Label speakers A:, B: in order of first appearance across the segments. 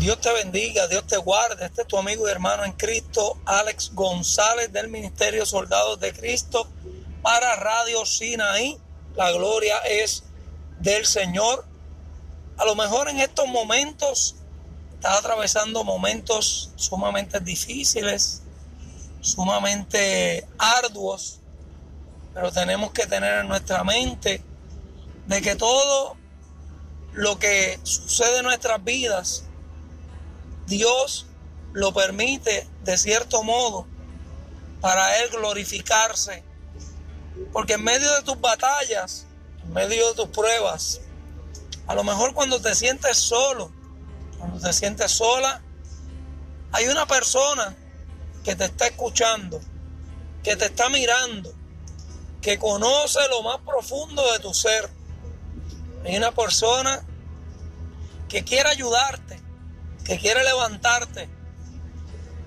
A: Dios te bendiga, Dios te guarde. Este es tu amigo y hermano en Cristo, Alex González del Ministerio Soldados de Cristo para Radio Sinaí. La gloria es del Señor. A lo mejor en estos momentos estás atravesando momentos sumamente difíciles, sumamente arduos, pero tenemos que tener en nuestra mente de que todo lo que sucede en nuestras vidas, Dios lo permite de cierto modo para Él glorificarse. Porque en medio de tus batallas, en medio de tus pruebas, a lo mejor cuando te sientes solo, cuando te sientes sola, hay una persona que te está escuchando, que te está mirando, que conoce lo más profundo de tu ser. Hay una persona que quiere ayudarte, que quiere levantarte,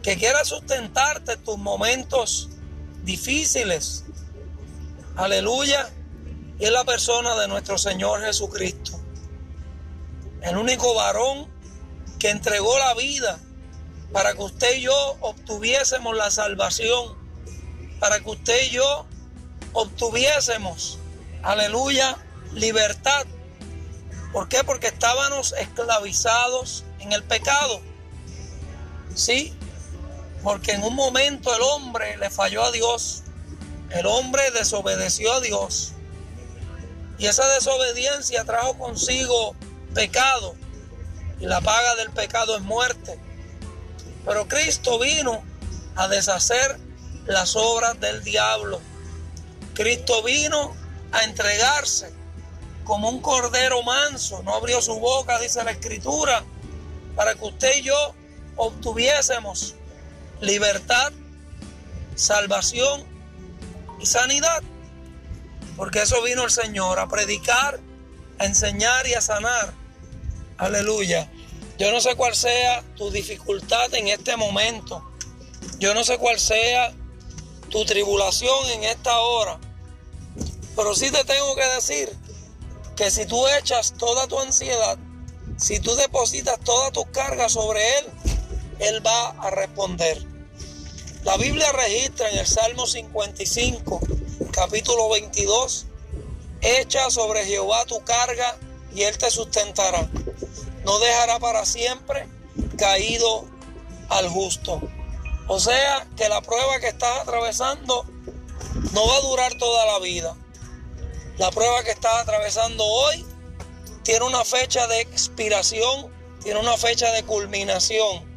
A: que quiere sustentarte en tus momentos difíciles. Aleluya. Y es la persona de nuestro Señor Jesucristo. El único varón que entregó la vida para que usted y yo obtuviésemos la salvación, para que usted y yo obtuviésemos, aleluya, libertad. ¿Por qué? Porque estábamos esclavizados en el pecado. Sí, porque en un momento el hombre le falló a Dios. El hombre desobedeció a Dios. Y esa desobediencia trajo consigo pecado. Y la paga del pecado es muerte. Pero Cristo vino a deshacer las obras del diablo. Cristo vino a entregarse como un cordero manso. No abrió su boca, dice la escritura, para que usted y yo obtuviésemos libertad, salvación y sanidad. Porque eso vino el Señor a predicar, a enseñar y a sanar. Aleluya. Yo no sé cuál sea tu dificultad en este momento. Yo no sé cuál sea tu tribulación en esta hora. Pero sí te tengo que decir que si tú echas toda tu ansiedad, si tú depositas toda tu carga sobre Él, Él va a responder. La Biblia registra en el Salmo 55, capítulo 22, echa sobre Jehová tu carga y Él te sustentará. No dejará para siempre caído al justo. O sea que la prueba que estás atravesando no va a durar toda la vida. La prueba que estás atravesando hoy tiene una fecha de expiración, tiene una fecha de culminación.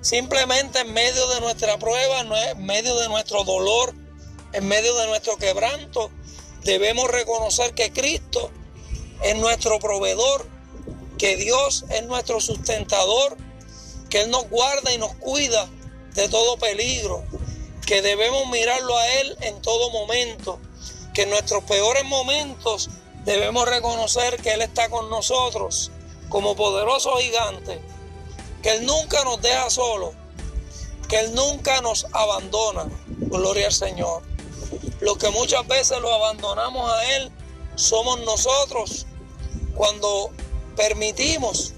A: Simplemente en medio de nuestra prueba, en medio de nuestro dolor, en medio de nuestro quebranto, debemos reconocer que Cristo es nuestro proveedor, que Dios es nuestro sustentador, que Él nos guarda y nos cuida de todo peligro, que debemos mirarlo a Él en todo momento, que en nuestros peores momentos debemos reconocer que Él está con nosotros como poderoso gigante, que Él nunca nos deja solo, que Él nunca nos abandona. Gloria al Señor. Lo que muchas veces lo abandonamos a Él somos nosotros cuando permitimos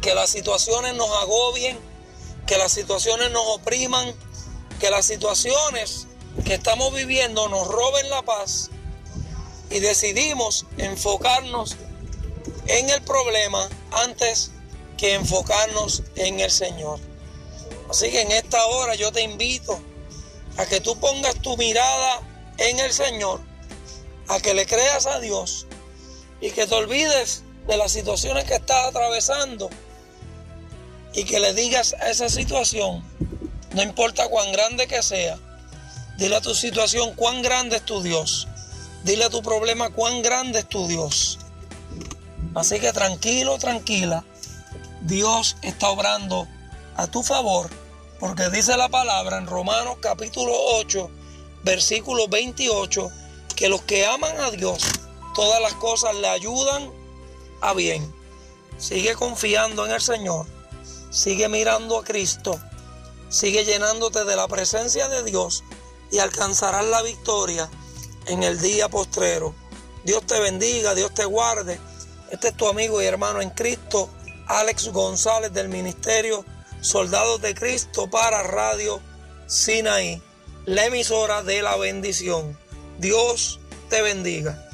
A: que las situaciones nos agobien, que las situaciones nos opriman, que las situaciones que estamos viviendo nos roben la paz y decidimos enfocarnos en el problema antes que enfocarnos en el Señor. Así que en esta hora yo te invito a que tú pongas tu mirada en el Señor, a que le creas a Dios y que te olvides de las situaciones que estás atravesando y que le digas a esa situación, no importa cuán grande que sea, dile a tu situación cuán grande es tu Dios, dile a tu problema cuán grande es tu Dios. Así que tranquilo, tranquila, Dios está obrando a tu favor, porque dice la palabra en Romanos capítulo 8, versículo 28, que los que aman a Dios, todas las cosas le ayudan a bien. Sigue confiando en el Señor, sigue mirando a Cristo, sigue llenándote de la presencia de Dios y alcanzarás la victoria en el día postrero. Dios te bendiga, Dios te guarde. Este es tu amigo y hermano en Cristo, Alex González del Ministerio Soldados de Cristo para Radio Sinaí, la emisora de la bendición. Dios te bendiga.